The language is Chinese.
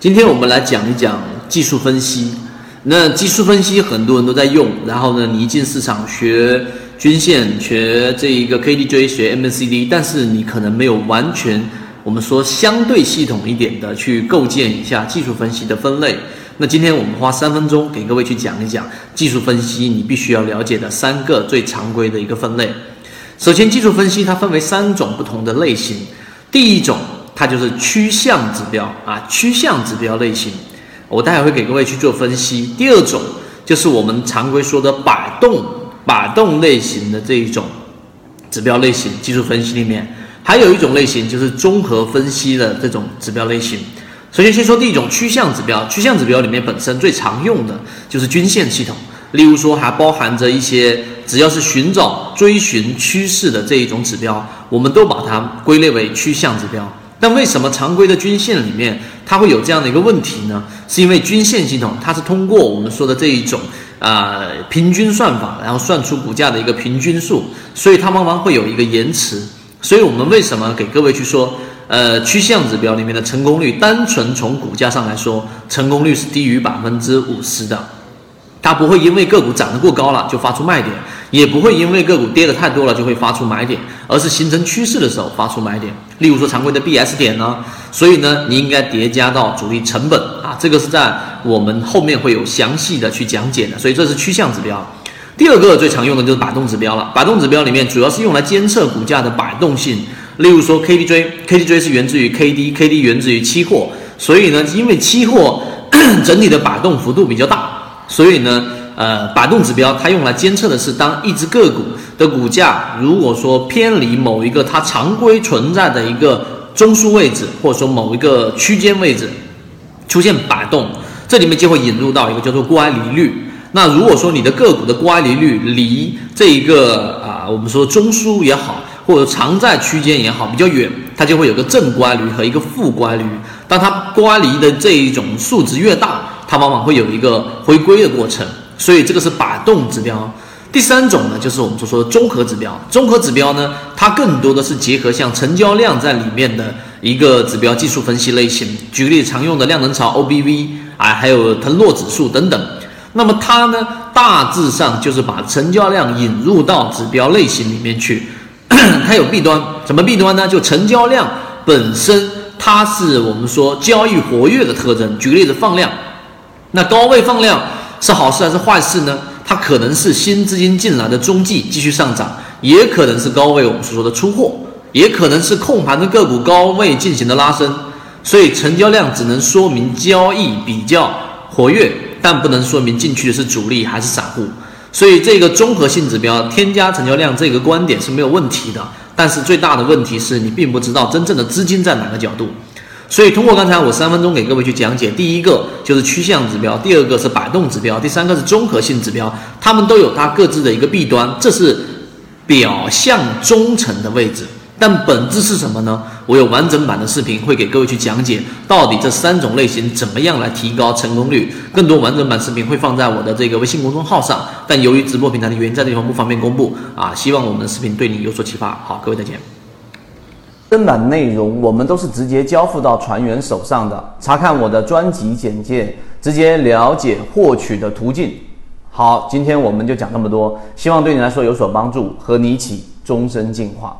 今天我们来讲一讲技术分析。那技术分析很多人都在用，然后呢，你一进市场学均线、学这一个 KDJ、学 MACD，但是你可能没有完全我们说相对系统一点的去构建一下技术分析的分类。那今天我们花三分钟给各位去讲一讲技术分析你必须要了解的三个最常规的一个分类。首先，技术分析它分为三种不同的类型，第一种。它就是趋向指标啊，趋向指标类型，我待会会给各位去做分析。第二种就是我们常规说的摆动摆动类型的这一种指标类型，技术分析里面还有一种类型就是综合分析的这种指标类型。首先先说第一种趋向指标，趋向指标里面本身最常用的就是均线系统，例如说还包含着一些只要是寻找追寻趋势的这一种指标，我们都把它归类为趋向指标。但为什么常规的均线里面它会有这样的一个问题呢？是因为均线系统它是通过我们说的这一种啊平均算法，然后算出股价的一个平均数，所以它往往会有一个延迟。所以我们为什么给各位去说，呃，趋向指标里面的成功率，单纯从股价上来说，成功率是低于百分之五十的。它不会因为个股涨得过高了就发出卖点，也不会因为个股跌得太多了就会发出买点，而是形成趋势的时候发出买点。例如说常规的 BS 点呢，所以呢，你应该叠加到主力成本啊，这个是在我们后面会有详细的去讲解的。所以这是趋向指标。第二个最常用的就是摆动指标了。摆动指标里面主要是用来监测股价的摆动性，例如说 KDJ，KDJ 是源自于 KD，KD 源自于期货，所以呢，因为期货 整体的摆动幅度比较大。所以呢，呃，摆动指标它用来监测的是，当一只个股的股价如果说偏离某一个它常规存在的一个中枢位置，或者说某一个区间位置出现摆动，这里面就会引入到一个叫做乖离率。那如果说你的个股的乖离率离这一个啊，我们说中枢也好，或者常在区间也好比较远，它就会有个正乖离和一个负乖离。当它乖离的这一种数值越大，它往往会有一个回归的过程，所以这个是摆动指标。第三种呢，就是我们所说的综合指标。综合指标呢，它更多的是结合像成交量在里面的一个指标技术分析类型。举例，常用的量能潮 OBV 啊，还有腾落指数等等。那么它呢，大致上就是把成交量引入到指标类型里面去。它有弊端，什么弊端呢？就成交量本身，它是我们说交易活跃的特征。举个例子，放量。那高位放量是好事还是坏事呢？它可能是新资金进来的踪迹继续上涨，也可能是高位我们所说的出货，也可能是控盘的个股高位进行的拉升。所以成交量只能说明交易比较活跃，但不能说明进去的是主力还是散户。所以这个综合性指标添加成交量这个观点是没有问题的，但是最大的问题是你并不知道真正的资金在哪个角度。所以，通过刚才我三分钟给各位去讲解，第一个就是趋向指标，第二个是摆动指标，第三个是综合性指标，它们都有它各自的一个弊端，这是表象忠诚的位置，但本质是什么呢？我有完整版的视频会给各位去讲解，到底这三种类型怎么样来提高成功率。更多完整版视频会放在我的这个微信公众号上，但由于直播平台的原因，在这地方不方便公布啊。希望我们的视频对你有所启发。好，各位再见。正版内容我们都是直接交付到船员手上的。查看我的专辑简介，直接了解获取的途径。好，今天我们就讲这么多，希望对你来说有所帮助，和你一起终身进化。